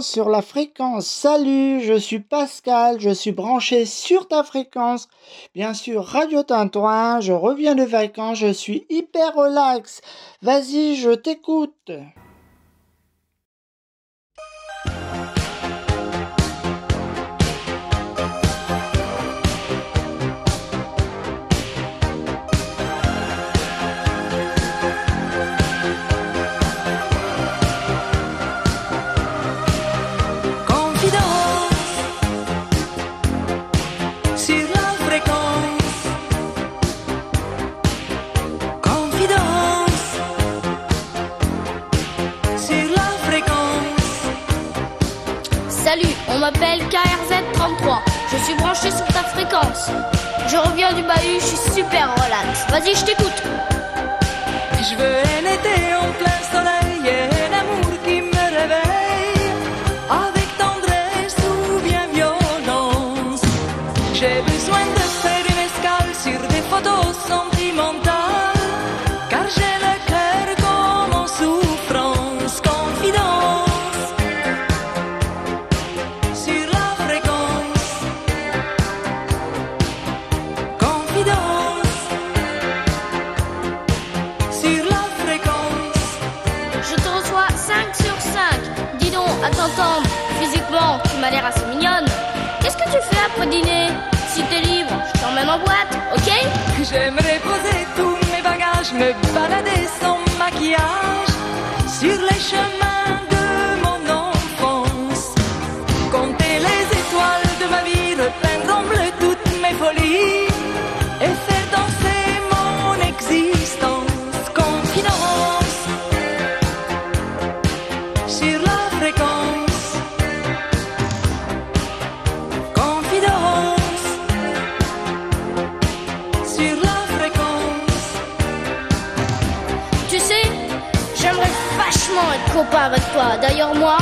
Sur la fréquence. Salut, je suis Pascal, je suis branché sur ta fréquence. Bien sûr, Radio Tintouin, je reviens de vacances, je suis hyper relax. Vas-y, je t'écoute. M'appelle KRZ33. Je suis branché sur ta fréquence. Je reviens du bahut, je suis super relax. Vas-y, je t'écoute. Je veux un été en plein J'aimerais poser tous mes bagages, me balader sans maquillage sur les chemins être copain avec toi. D'ailleurs, moi,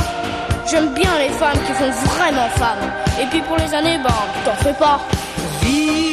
j'aime bien les femmes qui font vraiment femmes. Et puis pour les années, ben, t'en fais pas. Vivre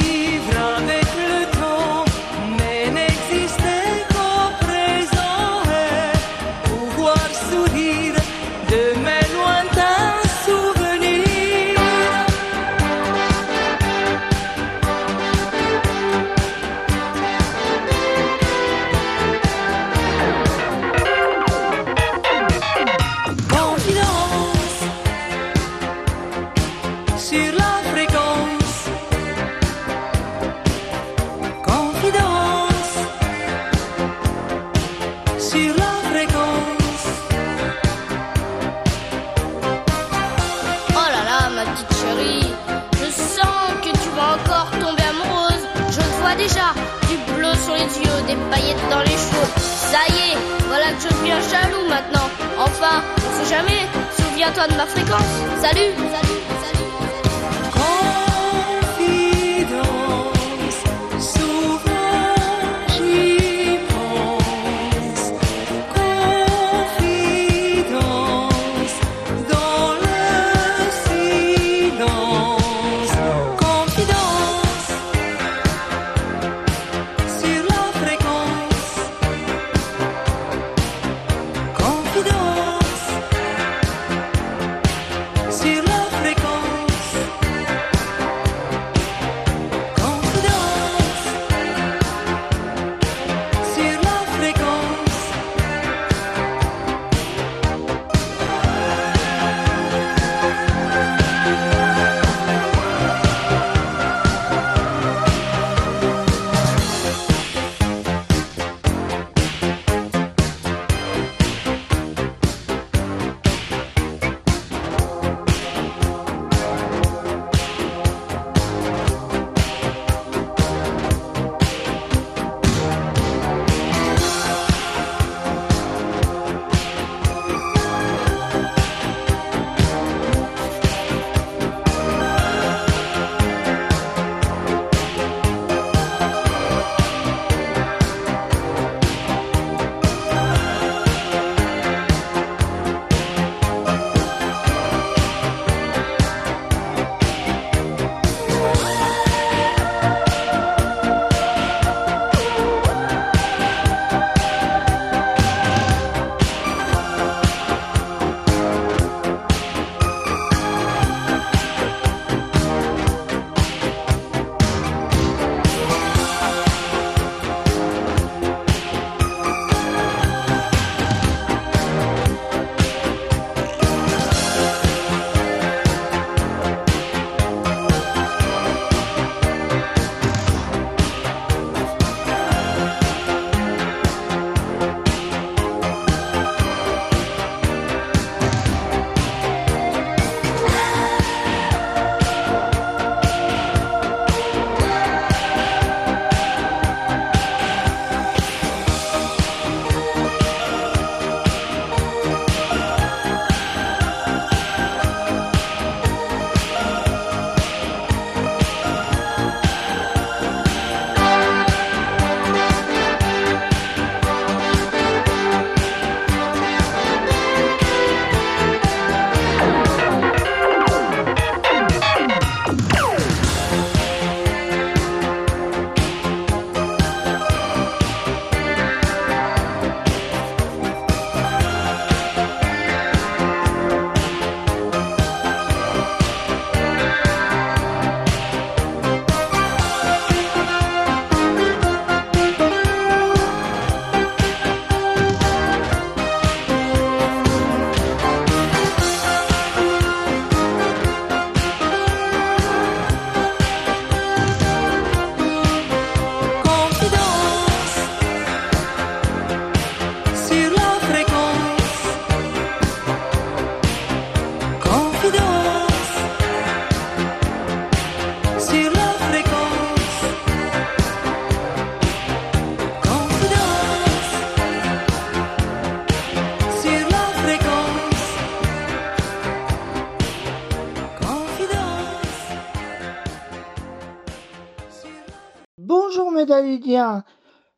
maintenant. Enfin, on sait jamais. Souviens-toi de ma fréquence. Salut, salut.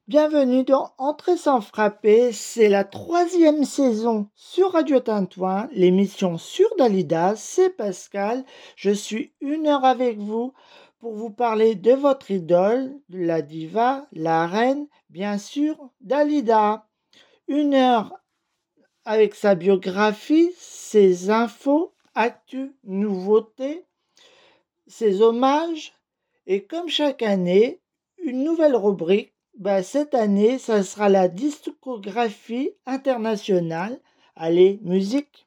Bienvenue dans Entrée sans frapper, c'est la troisième saison sur Radio Tintouin, l'émission sur Dalida, c'est Pascal, je suis une heure avec vous pour vous parler de votre idole, la diva, la reine, bien sûr, Dalida. Une heure avec sa biographie, ses infos, actus, nouveautés, ses hommages, et comme chaque année, une nouvelle rubrique. Bah, cette année, ça sera la discographie internationale. Allez, musique.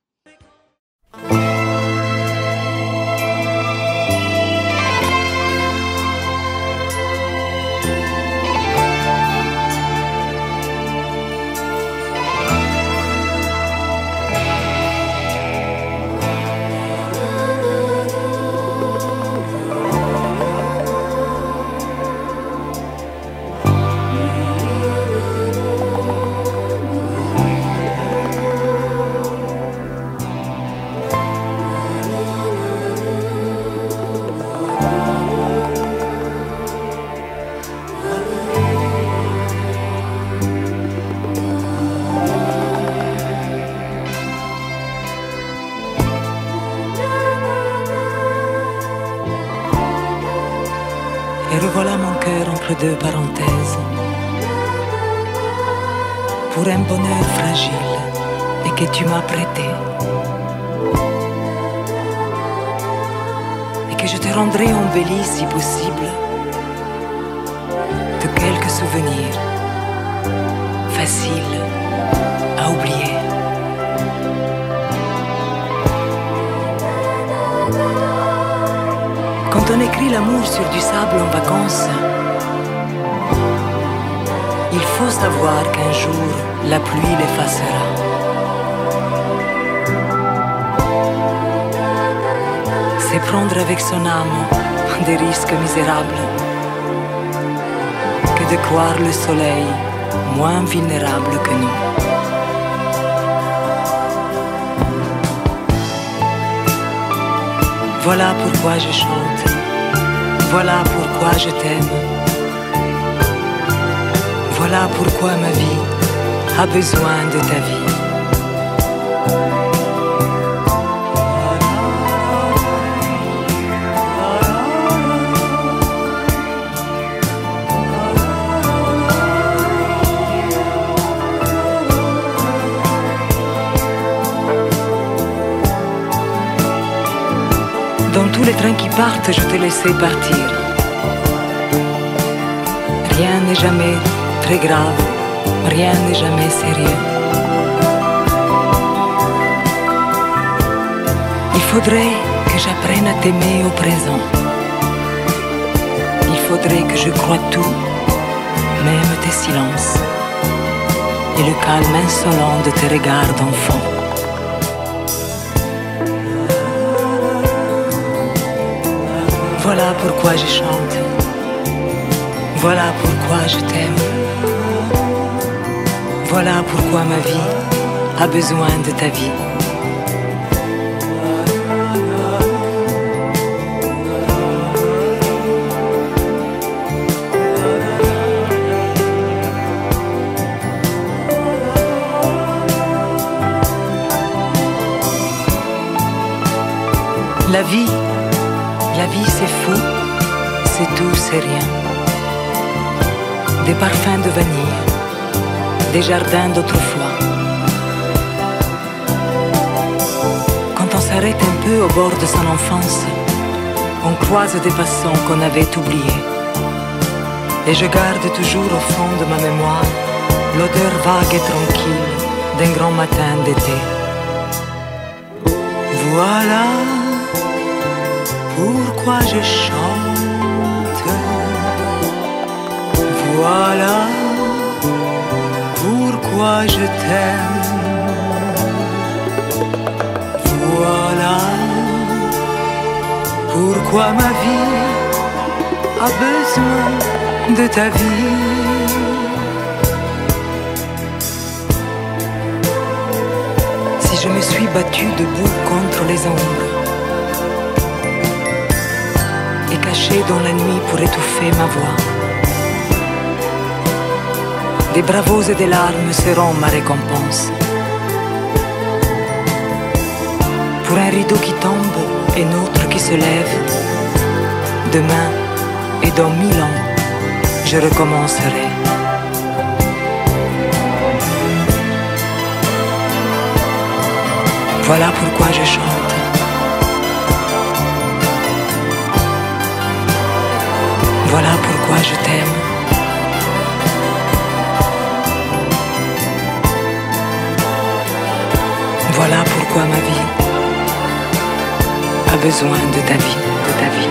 Deux parenthèses. Pour un bonheur fragile et que tu m'as prêté. Et que je te rendrai embelli si possible de quelques souvenirs faciles à oublier. Quand on écrit l'amour sur du sable en vacances, savoir qu'un jour la pluie l'effacera. C'est prendre avec son âme des risques misérables que de croire le soleil moins vulnérable que nous. Voilà pourquoi je chante, voilà pourquoi je t'aime, pourquoi ma vie a besoin de ta vie. Dans tous les trains qui partent, je te laissais partir. Rien n'est jamais très grave, rien n'est jamais sérieux. Il faudrait que j'apprenne à t'aimer au présent. Il faudrait que je croie tout, même tes silences, et le calme insolent de tes regards d'enfant. Voilà pourquoi je chante. Voilà pourquoi je t'aime. Voilà pourquoi ma vie a besoin de ta vie. La vie, la vie c'est fou, c'est tout, c'est rien. Des parfums de vanille, des jardins d'autrefois. Quand on s'arrête un peu au bord de son enfance, on croise des passants qu'on avait oubliés. Et je garde toujours au fond de ma mémoire l'odeur vague et tranquille d'un grand matin d'été. Voilà pourquoi je chante. Voilà pourquoi je t'aime. Voilà pourquoi ma vie a besoin de ta vie. Si je me suis battu debout contre les ombres, et caché dans la nuit pour étouffer ma voix. Des bravos et des larmes seront ma récompense. Pour un rideau qui tombe et autre qui se lève, demain et dans mille ans, je recommencerai. Voilà pourquoi je chante. Voilà pourquoi je t'aime. Voilà pourquoi ma vie a besoin de ta vie, de ta vie,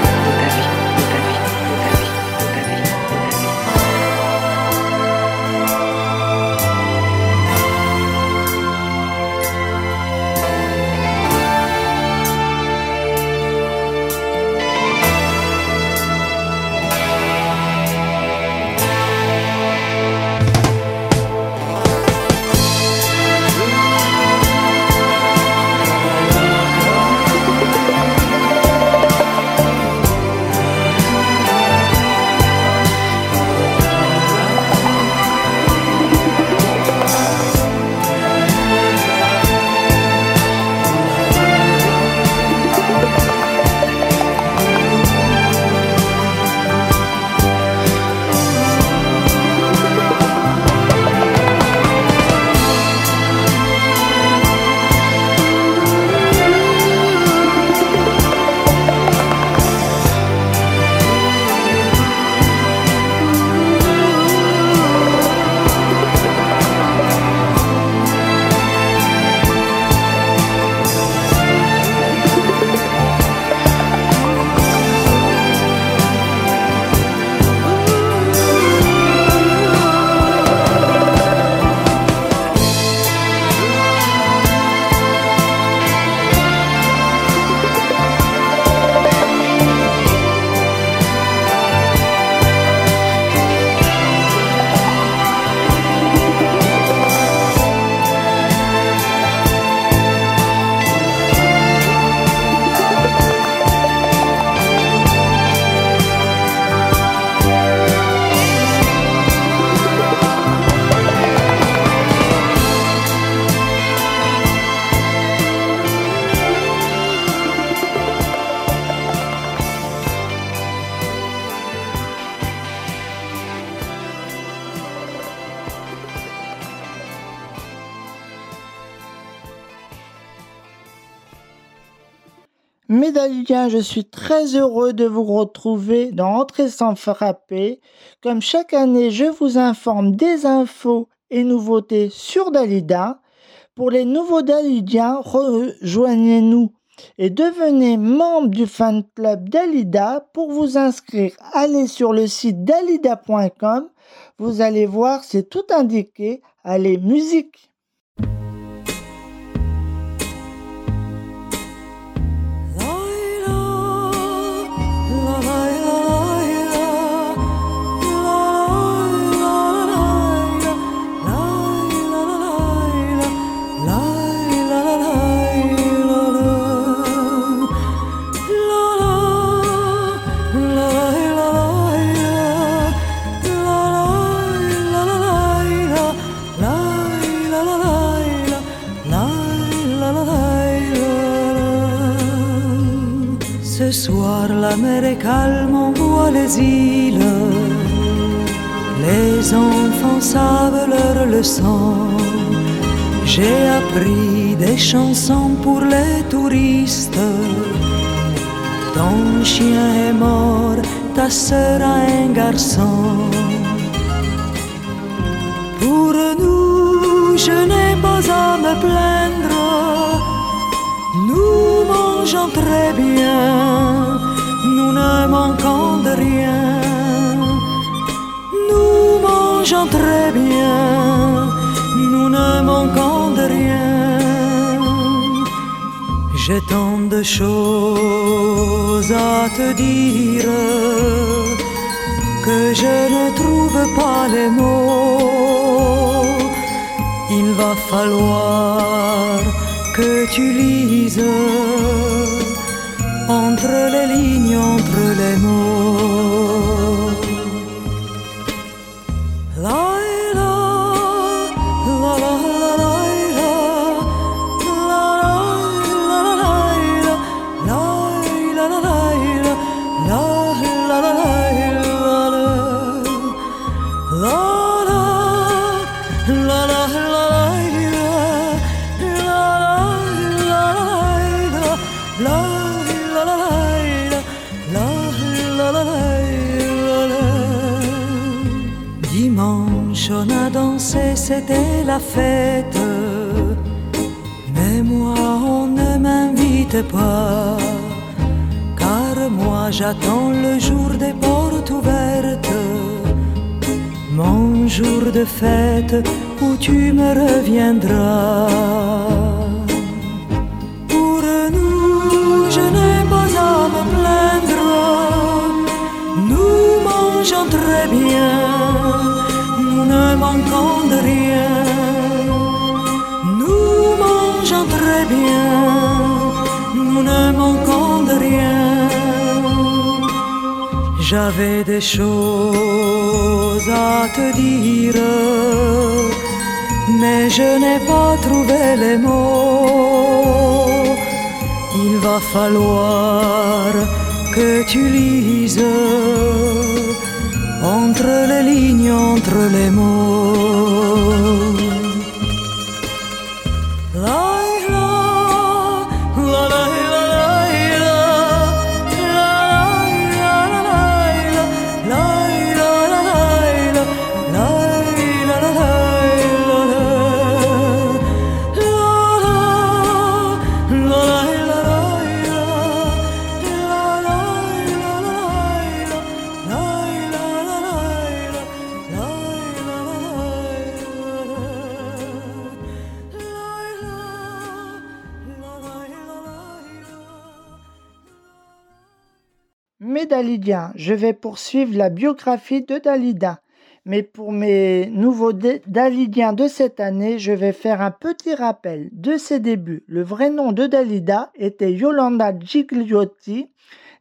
Je suis très heureux de vous retrouver dans Entrée sans frapper. Comme chaque année, je vous informe des infos et nouveautés sur Dalida. Pour les nouveaux Dalidiens, rejoignez-nous et devenez membre du fan club Dalida. Pour vous inscrire, allez sur le site dalida.com. Vous allez voir, c'est tout indiqué. Allez, musique la mer est calme, on voit les îles. Les enfants savent leur leçon. J'ai appris des chansons pour les touristes. Ton chien est mort, ta sœur a un garçon. Pour nous, je n'ai pas à me plaindre. Nous mangeons très bien nous ne manquons de rien. Nous mangeons très bien, nous ne manquons de rien. J'ai tant de choses à te dire que je ne trouve pas les mots. Il va falloir que tu lises entre les lignes, le mot c'était la fête. Mais moi, on ne m'invite pas. Car moi, j'attends le jour des portes ouvertes. Mon jour de fête où tu me reviendras. Pour nous, je n'ai pas à me plaindre. Nous mangeons très bien ne manquons de rien. Nous mangeons très bien, nous ne manquons de rien. J'avais des choses à te dire, mais je n'ai pas trouvé les mots. Il va falloir que tu lises cariño entre les mots. Je vais poursuivre la biographie de Dalida. Mais pour mes nouveaux Dalidiens de cette année, je vais faire un petit rappel de ses débuts. Le vrai nom de Dalida était Yolanda Gigliotti,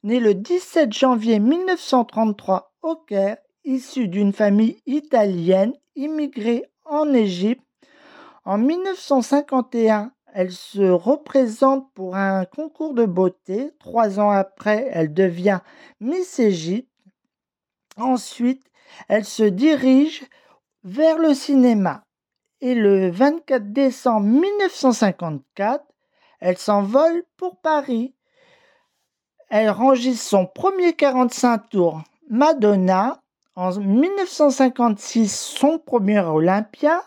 née le 17 janvier 1933 au Caire, issue d'une famille italienne immigrée en Égypte. En 1951, elle se représente pour un concours de beauté. Trois ans après, elle devient Miss Égypte. Ensuite, elle se dirige vers le cinéma. Et le 24 décembre 1954, elle s'envole pour Paris. elle enregistre son premier 45 tours Madonna. En 1956, son premier Olympia.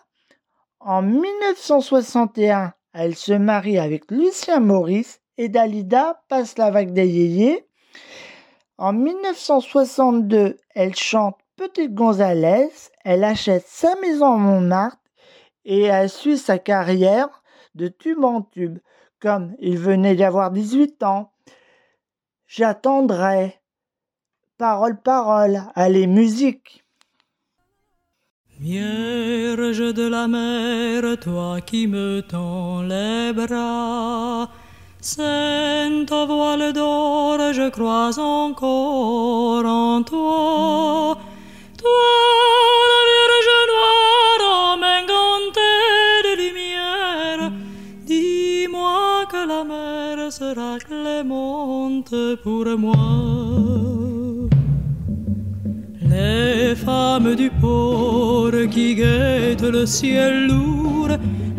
En 1961, elle se marie avec Lucien Maurice et Dalida passe la vague des yéyés. En 1962, elle chante Petite Gonzalez, elle achète sa maison à Montmartre et elle suit sa carrière de tube en tube, comme il venait d'avoir 18 ans. J'attendrai. Parole, parole, allez, musique. Vierge de la mer, toi qui me tends les bras, Sainte voile d'or, je crois encore en toi. Toi, la Vierge noire, engantée de lumière, dis-moi que la mer sera clémente pour moi. Les femmes du port qui guettent le ciel lourd,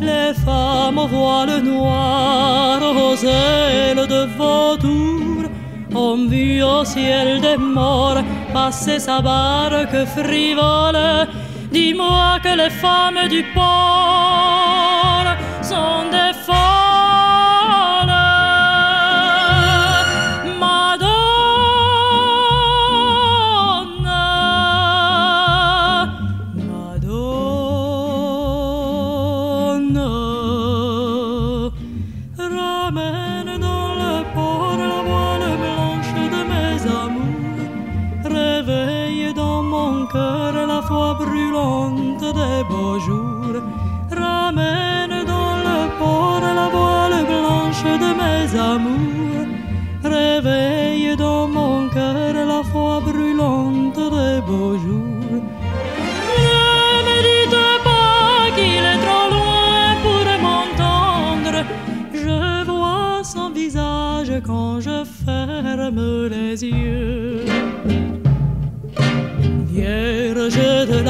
les femmes au voile noir, aux ailes de vautour, ont vu au ciel des morts passer sa barque frivole. Dis-moi que les femmes du port sont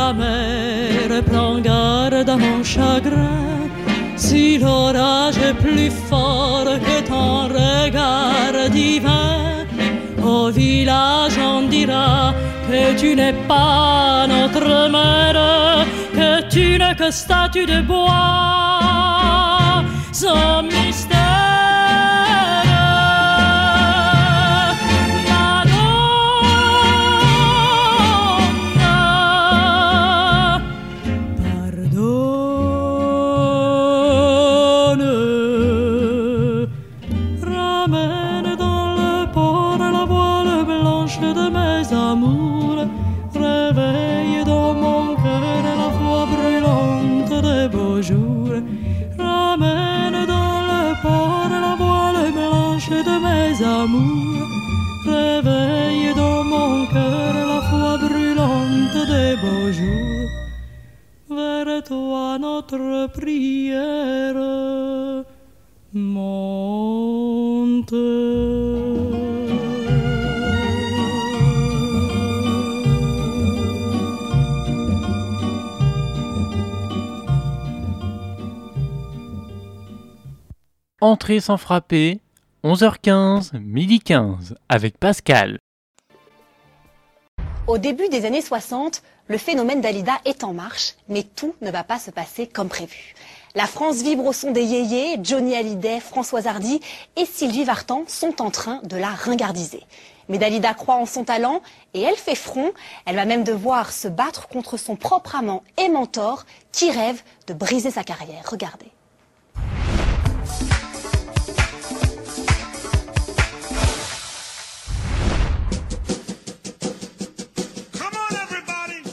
la mer, prends garde à mon chagrin. Si l'orage est plus fort que ton regard divin, au village on dira que tu n'es pas notre mère, que tu n'es que statue de bois, notre prière monte. Entrée sans frapper, 11h15, midi 15, avec Pascal. Au début des années 60, le phénomène Dalida est en marche, mais tout ne va pas se passer comme prévu. La France vibre au son des yéyés, Johnny Hallyday, Françoise Hardy et Sylvie Vartan sont en train de la ringardiser. Mais Dalida croit en son talent et elle fait front. Elle va même devoir se battre contre son propre amant et mentor qui rêve de briser sa carrière. Regardez.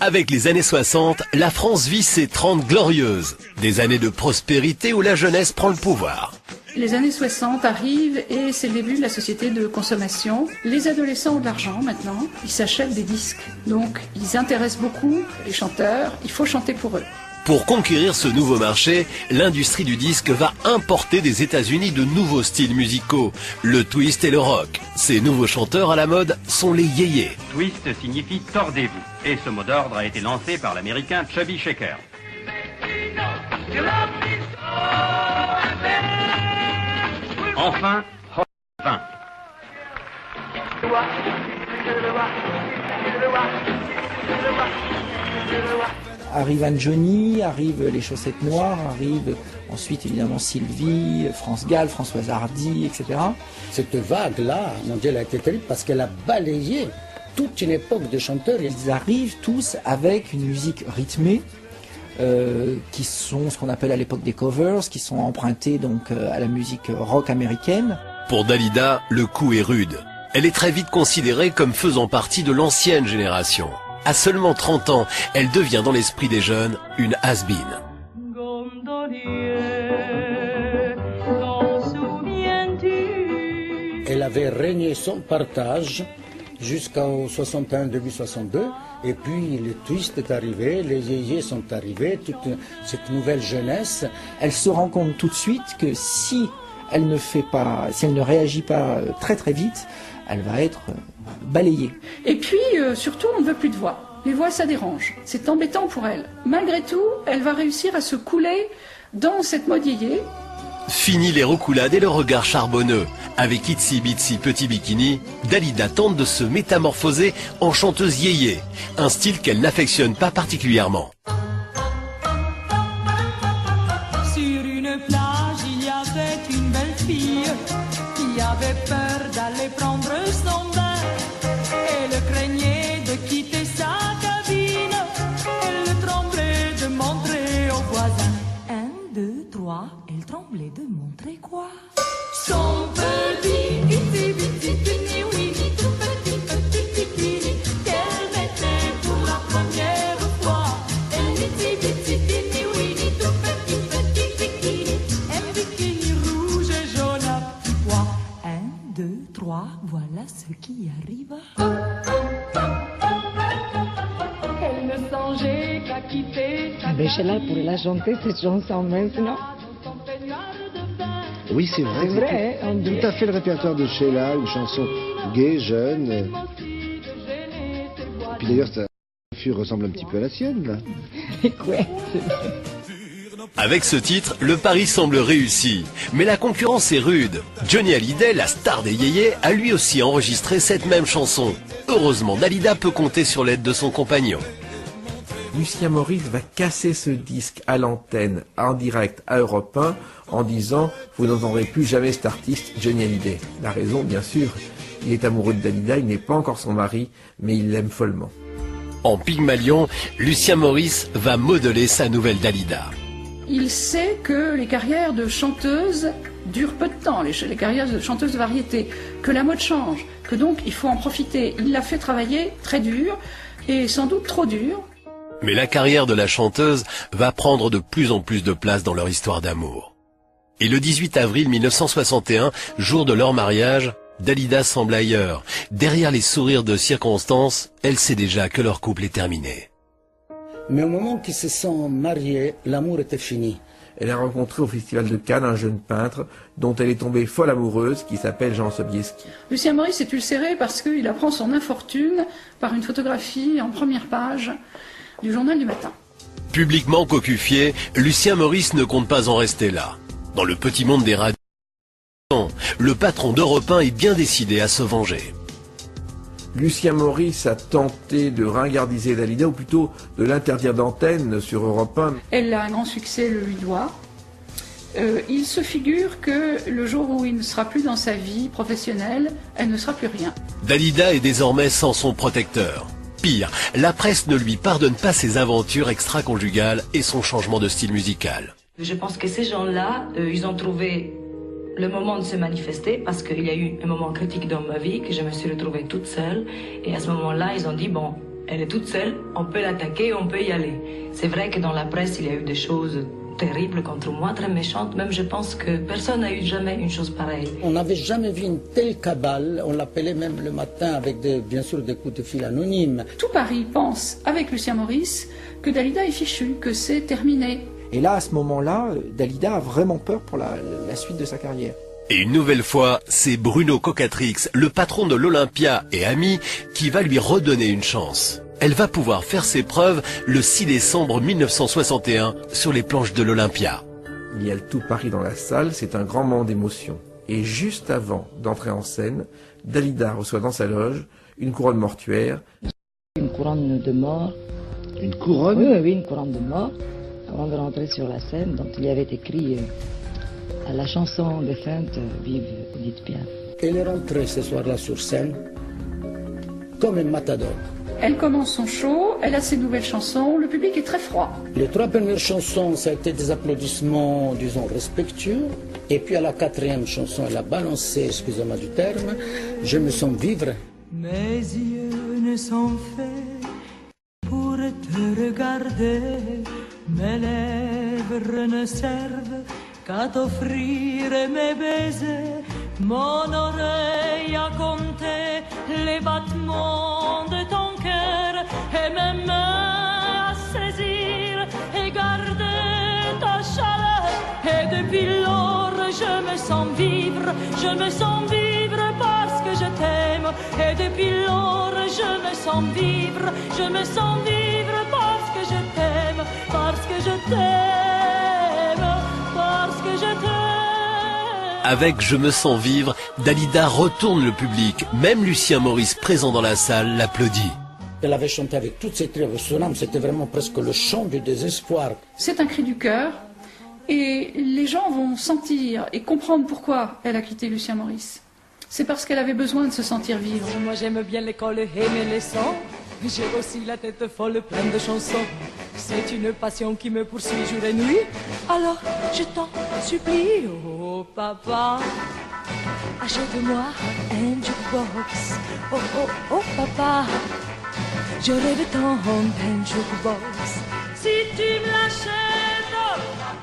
Avec les années 60, la France vit ses 30 glorieuses. Des années de prospérité où la jeunesse prend le pouvoir. Les années 60 arrivent et c'est le début de la société de consommation. Les adolescents ont de l'argent maintenant, ils s'achètent des disques. Donc ils intéressent beaucoup les chanteurs, il faut chanter pour eux. Pour conquérir ce nouveau marché, l'industrie du disque va importer des États-Unis de nouveaux styles musicaux, le twist et le rock. Ces nouveaux chanteurs à la mode sont les yéyés. Twist signifie tordez-vous. Et ce mot d'ordre a été lancé par l'américain Chubby Shaker. Enfin, Hot 20. Arrive Anne-Johnny, arrivent les chaussettes noires, arrive ensuite évidemment Sylvie, France Gall, Françoise Hardy, etc. Cette vague-là, mon Dieu, elle a été terrible parce qu'elle a balayé toute une époque de chanteurs. Ils arrivent tous avec une musique rythmée, euh, qui sont ce qu'on appelle à l'époque des covers, qui sont empruntés donc euh, à la musique rock américaine. Pour Dalida, le coup est rude. Elle est très vite considérée comme faisant partie de l'ancienne génération. À seulement 30 ans, elle devient dans l'esprit des jeunes une has-been. Elle avait régné son partage jusqu'au 61, début 62. Et puis le twist est arrivé, les yéyés sont arrivés, toute cette nouvelle jeunesse. Elle se rend compte tout de suite que si elle ne fait pas, si elle ne réagit pas euh, très très vite, elle va être Et puis, euh, surtout, on ne veut plus de voix. Les voix, ça dérange. C'est embêtant pour elle. Malgré tout, elle va réussir à se couler dans cette mode yéyé. Fini les reculades et le regard charbonneux. Avec Itsy Bitsy Petit Bikini, Dalida tente de se métamorphoser en chanteuse yéyé, un style qu'elle n'affectionne pas particulièrement. Ce qui arrive. Elle ne songeait qu'à quitter Ben, pourrait la chanter cette chanson maintenant. Oui, c'est vrai. C'est vrai, hein, on dit. Tout à fait le répertoire de Sheila, une chanson gay, jeune. Et puis d'ailleurs, sa coiffure ressemble un petit peu à la sienne, là. Avec ce titre, le pari semble réussi. Mais la concurrence est rude. Johnny Hallyday, la star des yéyés, a lui aussi enregistré cette même chanson. Heureusement, Dalida peut compter sur l'aide de son compagnon. Lucien Maurice va casser ce disque à l'antenne, en direct à Europe 1, en disant Vous n'entendrez plus jamais cet artiste, Johnny Hallyday. La raison, bien sûr, il est amoureux de Dalida, il n'est pas encore son mari, mais il l'aime follement. En Pygmalion, Lucien Maurice va modeler sa nouvelle Dalida. Il sait que les carrières de chanteuses durent peu de temps, les, carrières de chanteuses de variété, que la mode change, que donc il faut en profiter. Il l'a fait travailler très dur et sans doute trop dur. Mais la carrière de la chanteuse va prendre de plus en plus de place dans leur histoire d'amour. Et le 18 avril 1961, jour de leur mariage, Dalida semble ailleurs. Derrière les sourires de circonstance, elle sait déjà que leur couple est terminé. Mais au moment qu'ils se sont mariés, l'amour était fini. Elle a rencontré au Festival de Cannes un jeune peintre dont elle est tombée folle amoureuse qui s'appelle Jean Sobieski. Lucien Maurice est ulcéré parce qu'il apprend son infortune par une photographie en première page du journal du matin. Publiquement cocufié, Lucien Maurice ne compte pas en rester là. Dans le petit monde des radios, le patron d'Europe 1 est bien décidé à se venger. Lucien Maurice a tenté de ringardiser Dalida, ou plutôt de l'interdire d'antenne sur Europe 1. Elle a un grand succès, le lui doit. Euh, il se figure que le jour où il ne sera plus dans sa vie professionnelle, elle ne sera plus rien. Dalida est désormais sans son protecteur. Pire, la presse ne lui pardonne pas ses aventures extra-conjugales et son changement de style musical. Je pense que ces gens-là, euh, ils ont trouvé le moment de se manifester parce qu'il y a eu un moment critique dans ma vie que je me suis retrouvée toute seule. Et à ce moment-là, ils ont dit, bon, elle est toute seule, on peut l'attaquer, on peut y aller. C'est vrai que dans la presse, il y a eu des choses terribles contre moi, très méchantes. Même je pense que personne n'a eu jamais une chose pareille. On n'avait jamais vu une telle cabale. On l'appelait même le matin avec des, bien sûr des coups de fil anonymes. Tout Paris pense, avec Lucien Maurice, que Dalida est fichue, que c'est terminé. Et là, à ce moment-là, Dalida a vraiment peur pour la, la suite de sa carrière. Et une nouvelle fois, c'est Bruno Cocatrix, le patron de l'Olympia et ami, qui va lui redonner une chance. Elle va pouvoir faire ses preuves le 6 décembre 1961 sur les planches de l'Olympia. Il y a le tout Paris dans la salle, c'est un grand moment d'émotion. Et juste avant d'entrer en scène, Dalida reçoit dans sa loge une couronne mortuaire. Une couronne de mort. Une couronne Oui, oui, oui, une couronne de mort. Avant de rentrer sur la scène, dont il y avait écrit euh, à la chanson défunte euh, Vive Edith Piaf. Elle est rentrée ce soir-là sur scène comme un matador. Elle commence son show, elle a ses nouvelles chansons, le public est très froid. Les trois premières chansons, ça a été des applaudissements, disons, respectueux. Et puis à la quatrième chanson, elle a balancé, excusez-moi du terme, Je me sens vivre. Mes yeux ne sont faits pour te regarder, mes lèvres ne servent qu'à t'offrir mes baisers, mon oreille à compter les battements de ton cœur et mes mains à saisir et garder ta chaleur. Et depuis lors, je me sens vivre, je me sens vivre parce que je t'aime. Et depuis lors, je me sens vivre, je me sens vivre parce t'aime, parce que je t'aime, parce que je t'aime. Avec Je me sens vivre, Dalida retourne le public. Même Lucien Maurice, présent dans la salle, l'applaudit. Elle avait chanté avec toutes ses triomphes, son âme, c'était vraiment presque le chant du désespoir. C'est un cri du cœur et les gens vont sentir et comprendre pourquoi elle a quitté Lucien Maurice. C'est parce qu'elle avait besoin de se sentir vivre. Moi j'aime bien l'école et aimer les sons. J'ai aussi la tête folle pleine de chansons. C'est une passion qui me poursuit jour et nuit. Alors je t'en supplie, oh papa, achète-moi un jukebox. Oh oh oh papa, je rêve tant d'un jukebox. Si tu me l'achètes,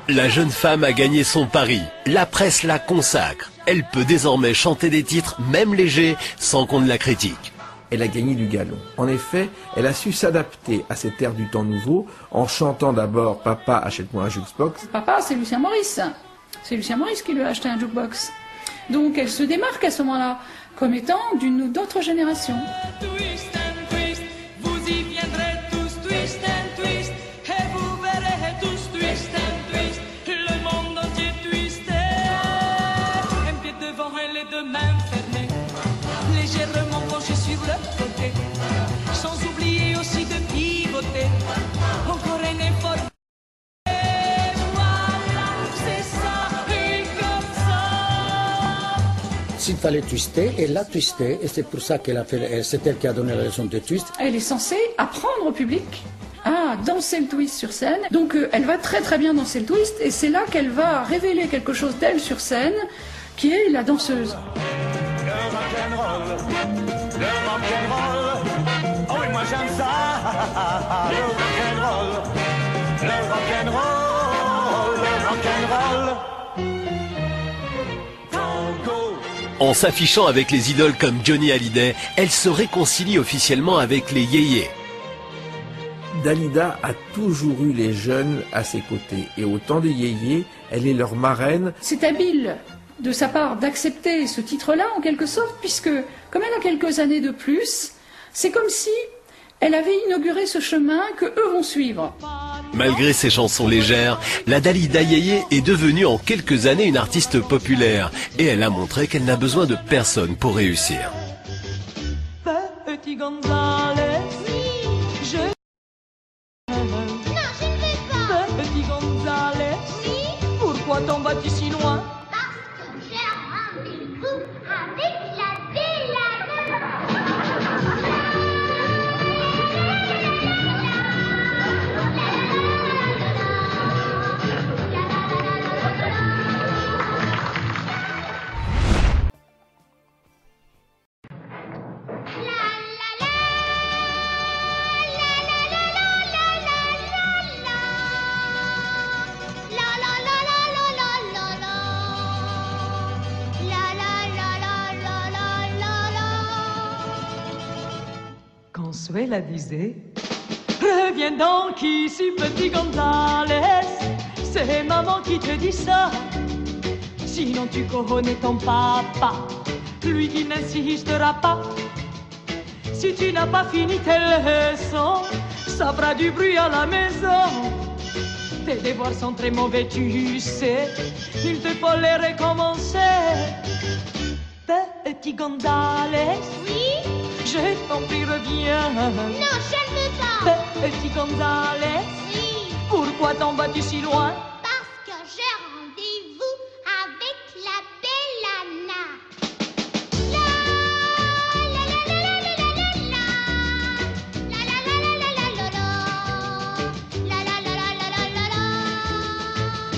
La jeune femme a gagné son pari. La presse la consacre. Elle peut désormais chanter des titres, même légers, sans qu'on ne la critique. Elle a gagné du galon. En effet, elle a su s'adapter à cette ère du temps nouveau en chantant d'abord Papa achète-moi un jukebox. Papa, c'est Lucien Maurice. C'est Lucien Maurice qui lui a acheté un jukebox. Donc elle se démarque à ce moment-là comme étant d'une autre génération. Fallait twister, elle l'a twisté, et c'est pour ça qu'elle a fait, c'est elle qui a donné la leçon de twist. Elle est censée apprendre au public à danser le twist sur scène. Donc euh, elle va très très bien danser le twist et c'est là qu'elle va révéler quelque chose d'elle sur scène qui est la danseuse. Le En s'affichant avec les idoles comme Johnny Hallyday, elle se réconcilie officiellement avec les yéyés. Dalida a toujours eu les jeunes à ses côtés et au temps des yéyés, elle est leur marraine. C'est habile de sa part d'accepter ce titre-là en quelque sorte puisque comme elle a quelques années de plus, c'est comme si elle avait inauguré ce chemin que eux vont suivre. Malgré ses chansons légères, la Dalida Yéyé est devenue en quelques années une artiste populaire et elle a montré qu'elle n'a besoin de personne pour réussir. Petit Gonzales. Je. Non, je ne vais pas. Petit Gonzales. Pourquoi t'en vas-tu si loin? J'ai un rendez-vous avec la Consuela disait Reviens donc ici, petit Gonzales. C'est maman qui te dit ça. Sinon, tu connais ton papa. Lui qui n'insistera pas. Si tu n'as pas fini tes leçons, ça fera du bruit à la maison. Tes devoirs sont très mauvais, tu sais. Il te faut les recommencer. Petit Gonzales. Oui? Je t'en prie, reviens. Non, je ne veux pas. Petit Gonzales, Oui, pourquoi t'en vas-tu si loin parce que j'ai rendez-vous avec la belle Anna. La la la la la la la la. La la la la la la la. La la la la la la la la.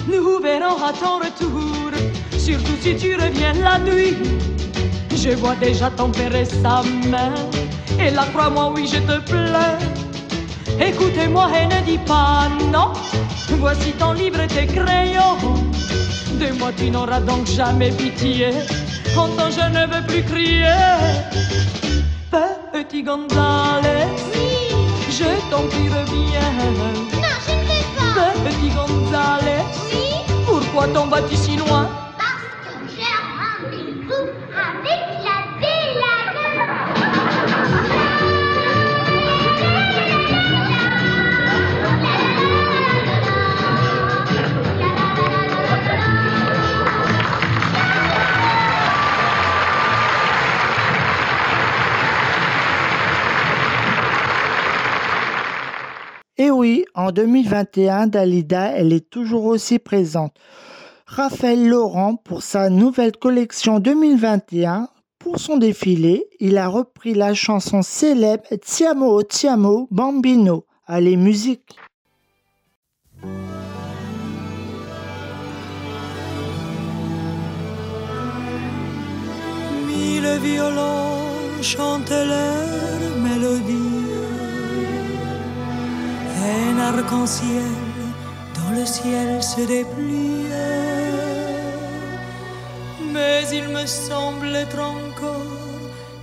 Nous verrons à ton retour, surtout si tu reviens la nuit. Je vois déjà ton père et sa mère, et là crois-moi, oui, je te plains. Écoutez-moi et ne dis pas non, voici ton livre et tes crayons. De moi tu n'auras donc jamais pitié, entends je ne veux plus crier. Petit Gonzales, je t'en prie reviens. Non, je ne veux pas. Petit Gonzales, pourquoi t'en vas-tu si loin? Et oui, en 2021, Dalida, elle est toujours aussi présente. Raphaël Laurent, pour sa nouvelle collection 2021, pour son défilé, il a repris la chanson célèbre Tiamo Tiamo Bambino. Allez, musique Mille violons chantent leur mélodie. Un arc-en-ciel dans le ciel se dépliait. Mais il me semble être encore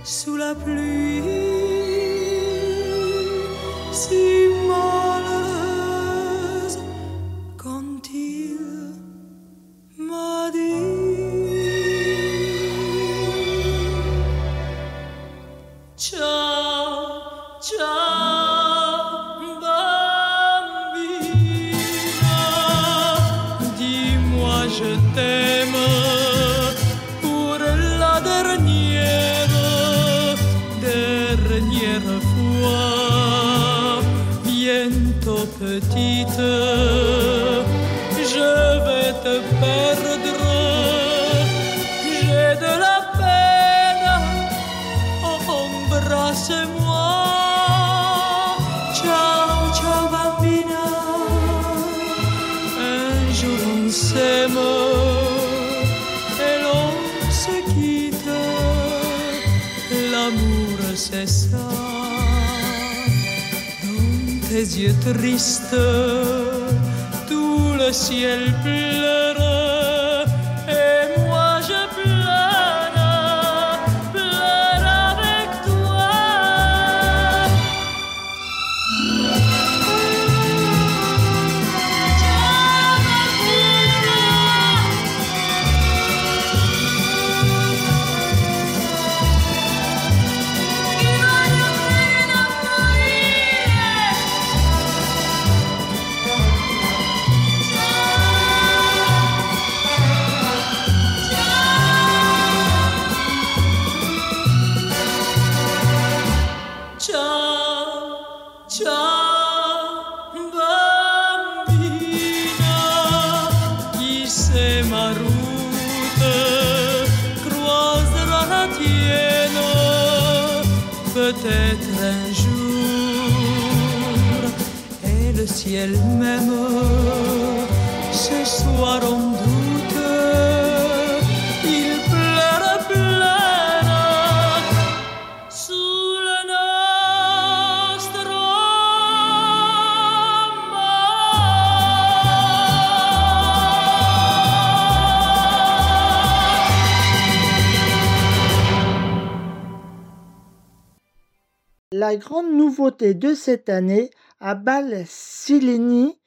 sous la pluie. La grande nouveauté de cette année, à Bâle-Sileni,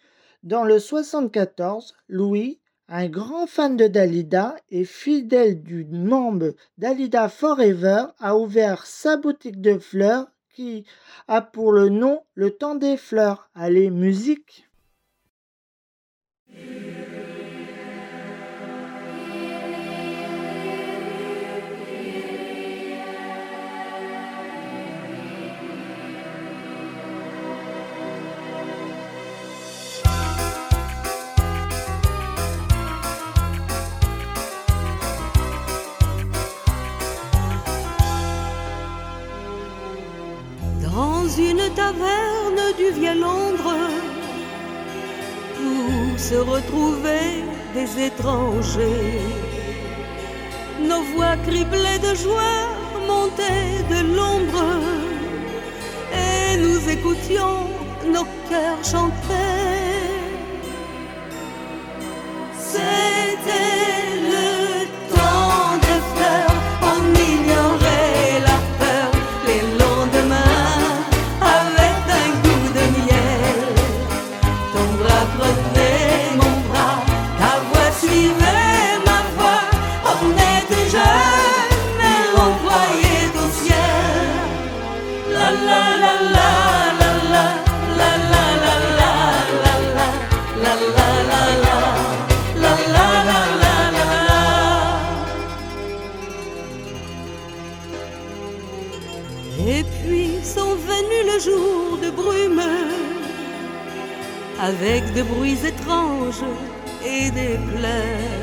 dans le 74, Louis, un grand fan de Dalida et fidèle du membre Dalida Forever, a ouvert sa boutique de fleurs qui a pour le nom Le Temps des Fleurs. Allez, musique une taverne du vieux Londres où se retrouvaient des étrangers. Nos voix criblées de joie montaient de l'ombre et nous écoutions nos cœurs chanter. C'était avec des bruits étranges et des pleurs.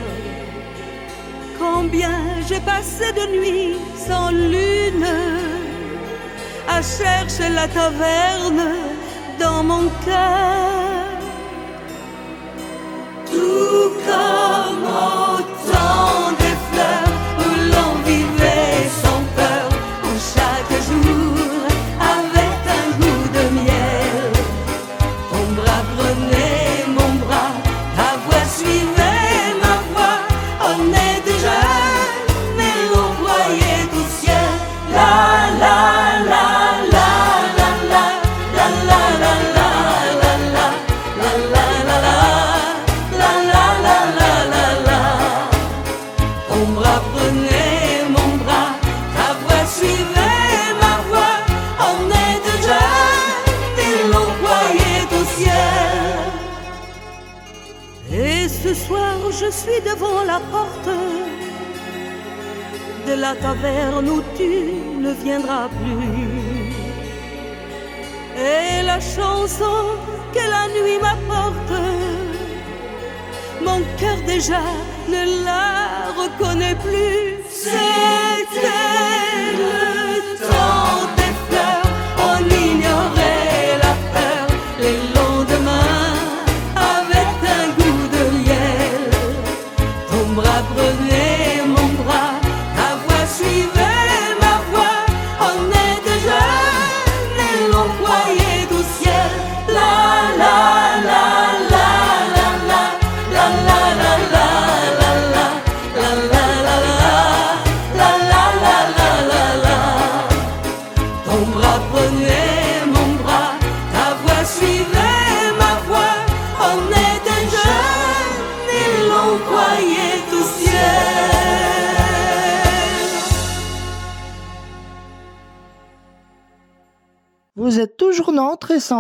Combien j'ai passé de nuits sans lune à chercher la taverne dans mon cœur. Tout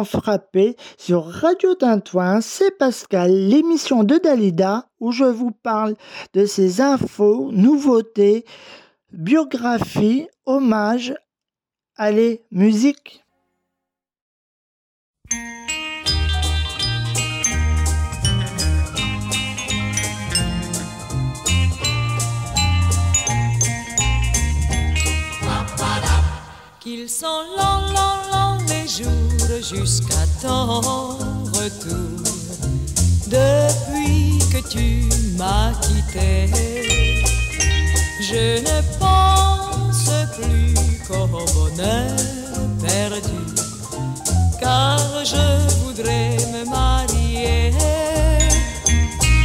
Frappé sur Radio Tintouin, c'est Pascal, l'émission de Dalida où je vous parle de ses infos, nouveautés, biographies, hommages. Allez, musique Qu'ils sont jusqu'à ton retour. Depuis que tu m'as quitté, je ne pense plus qu'au bonheur perdu, car je voudrais me marier,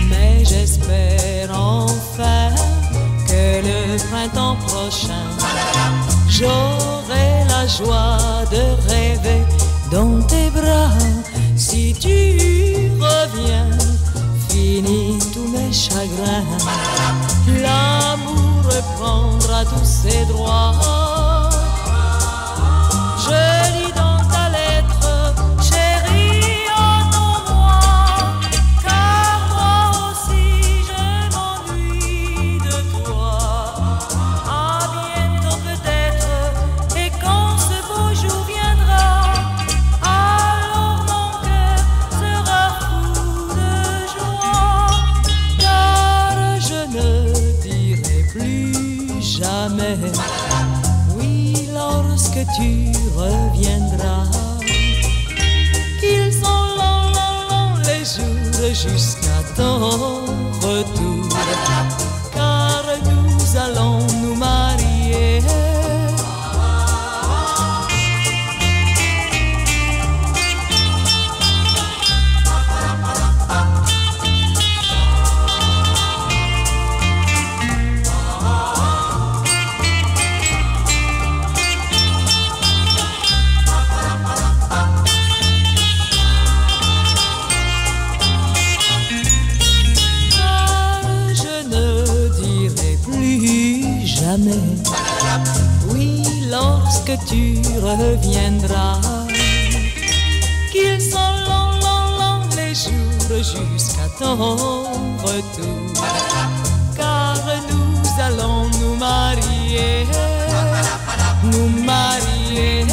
mais j'espère enfin que le printemps prochain, j'aurai la joie de rêver tu reviens, finis tous mes chagrins. L'amour reprendra tous ses droits. Tu reviendras, qu'ils sont longs, longs, longs les jours jusqu'à ton retour. Car nous allons nous marier, nous marier,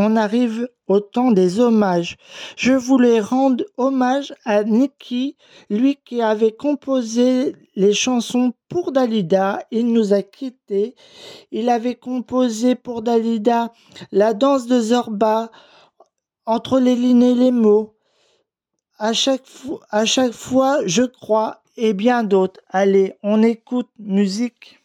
on arrive au temps des hommages. Je voulais rendre hommage à Nicky, lui qui avait composé les chansons pour Dalida. Il nous a quittés. Il avait composé pour Dalida la danse de Zorba, entre les lignes et les mots. À chaque, à chaque fois, je crois, et bien d'autres. Allez, on écoute musique.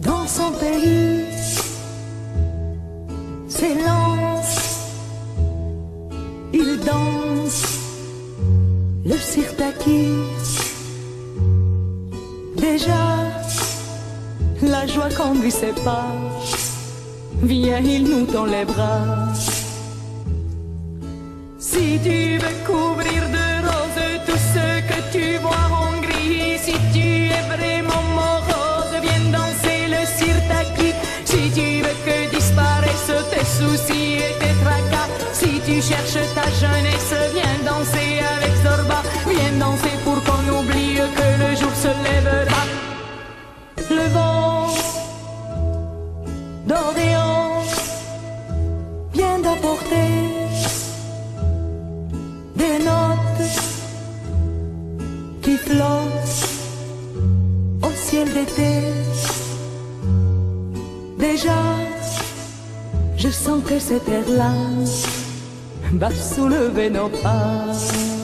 Dans son pays, s'élance, il danse le sirtaki. Déjà, la joie conduit ses pas, viens, il nous tend les bras. Et tes tracas, si tu cherches ta jeunesse, va soulever nos pas.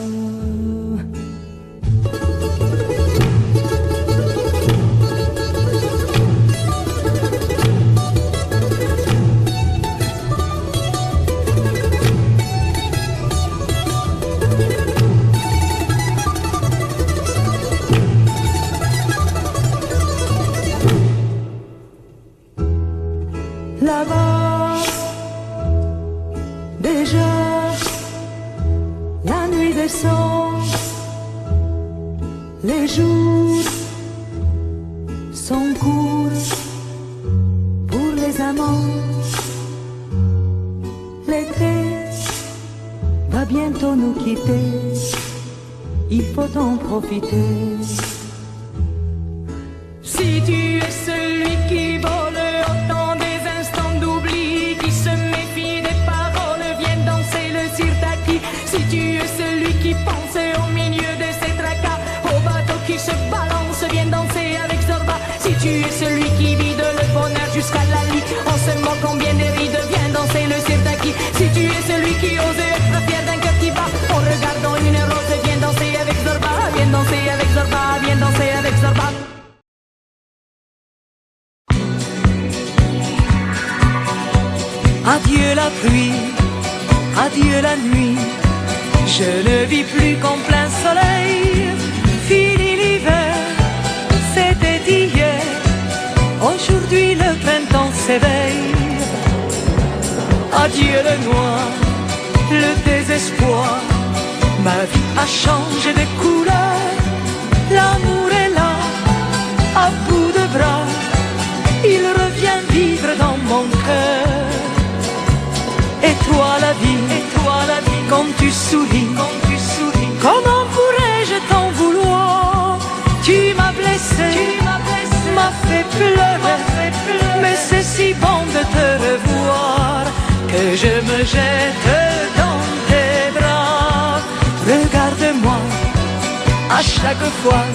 À chaque fois,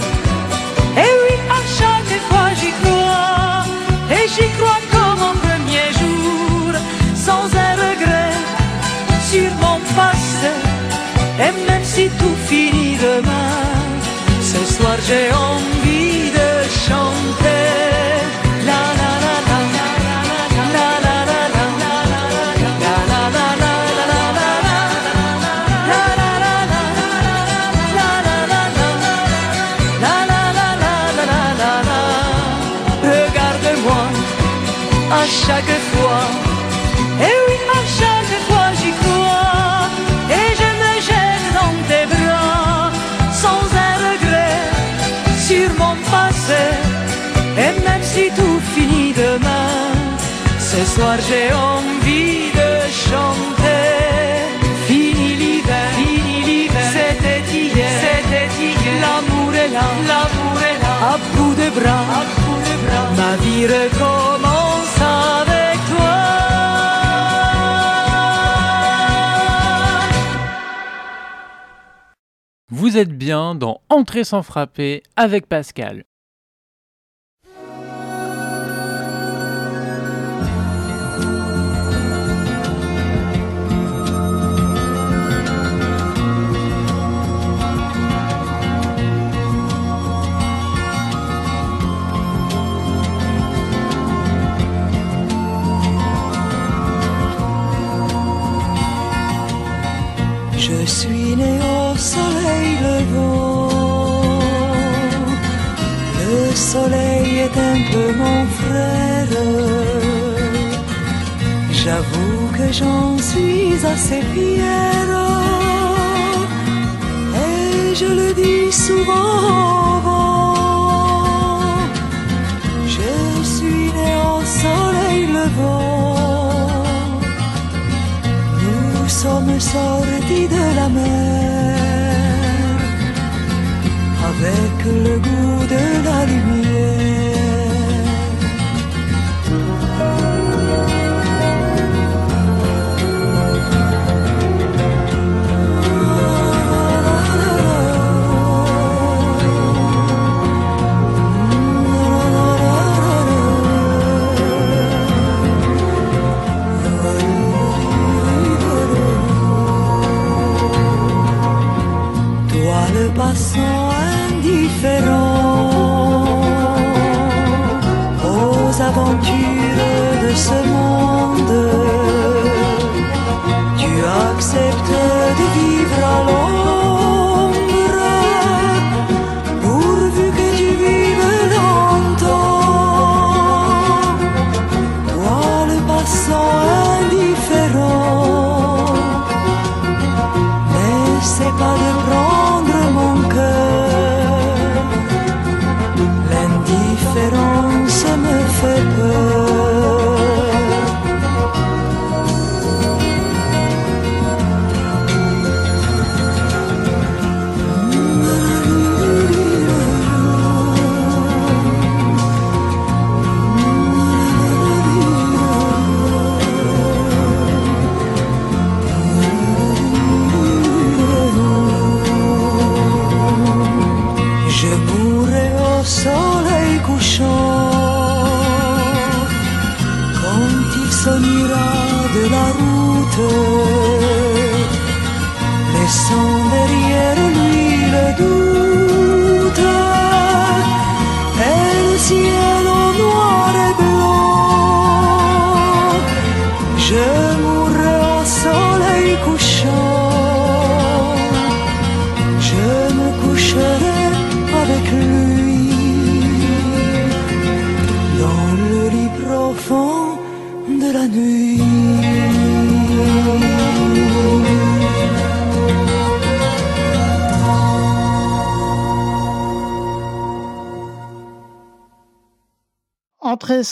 et oui à chaque fois j'y crois, et j'y crois comme au premier jour, sans un regret sur mon passé. Et même si tout finit demain, ce soir j'ai envie ce soir j'ai envie de chanter. Fini l'hiver, fini l'hiver, c'était hier, c'était hier, l'amour est là, l'amour est là, à bout de bras, à bout de bras, ma vie recommence avec toi. Vous êtes bien dans Entrée sans frapper avec Pascal. Je suis né au soleil levant. Le soleil est un peu mon frère. J'avoue que j'en suis assez fière. Et je le dis souvent. Je suis né au soleil levant. Sommes sortis de la mer avec le goût de la lumière.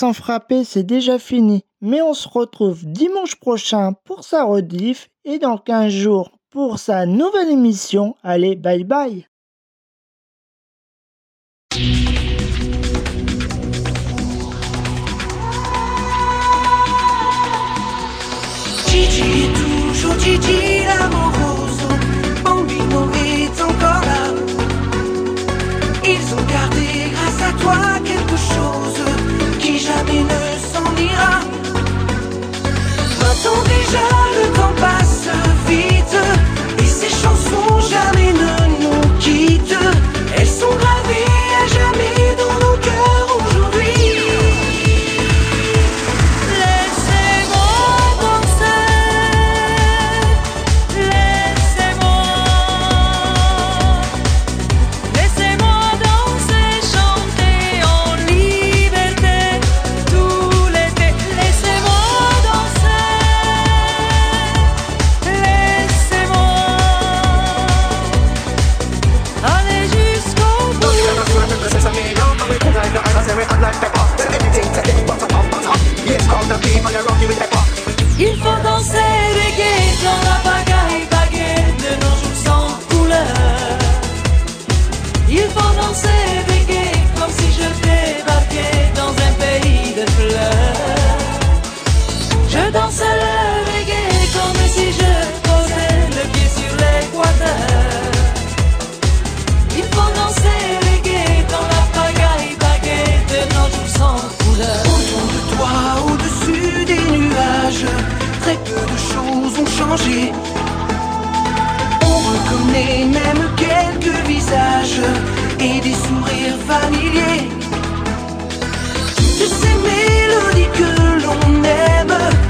sans frapper, c'est déjà fini. Mais on se retrouve dimanche prochain pour sa rediff et dans 15 jours pour sa nouvelle émission. Allez, bye bye finira. Maintenant déjà, le temps passe vite et ces chansons jamais. On reconnaît même quelques visages et des sourires familiers. De ces mélodies que l'on aime.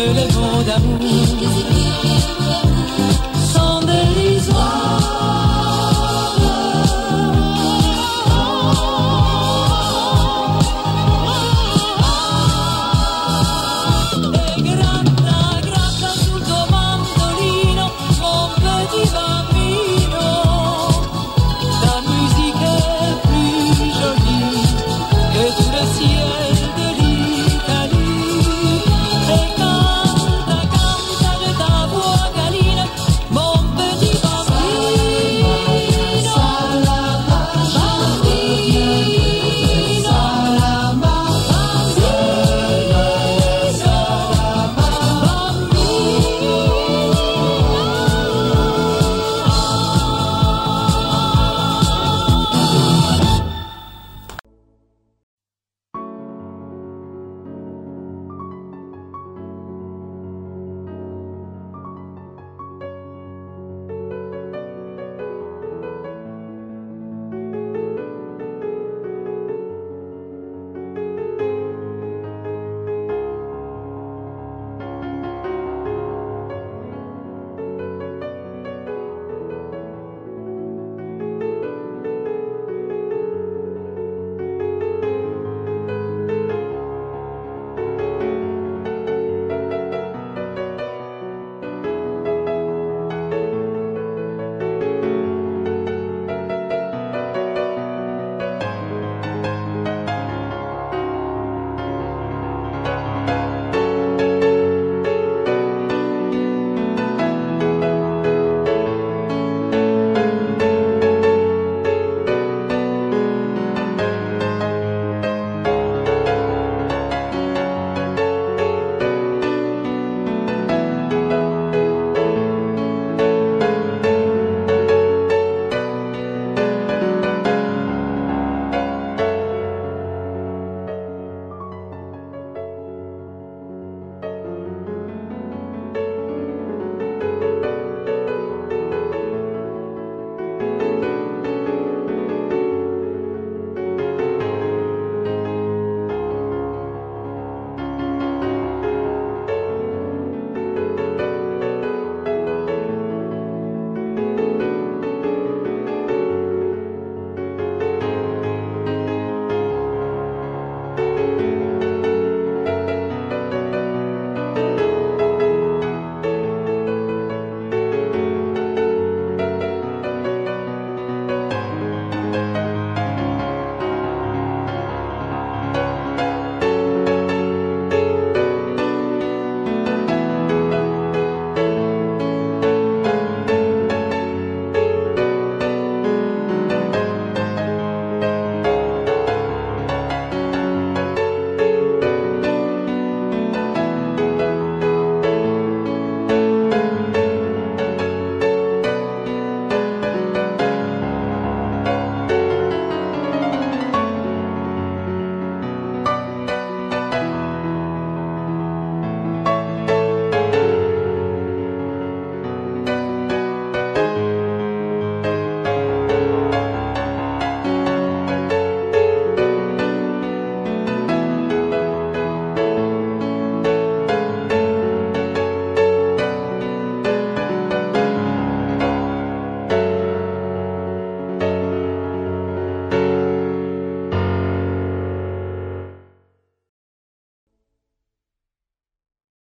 Il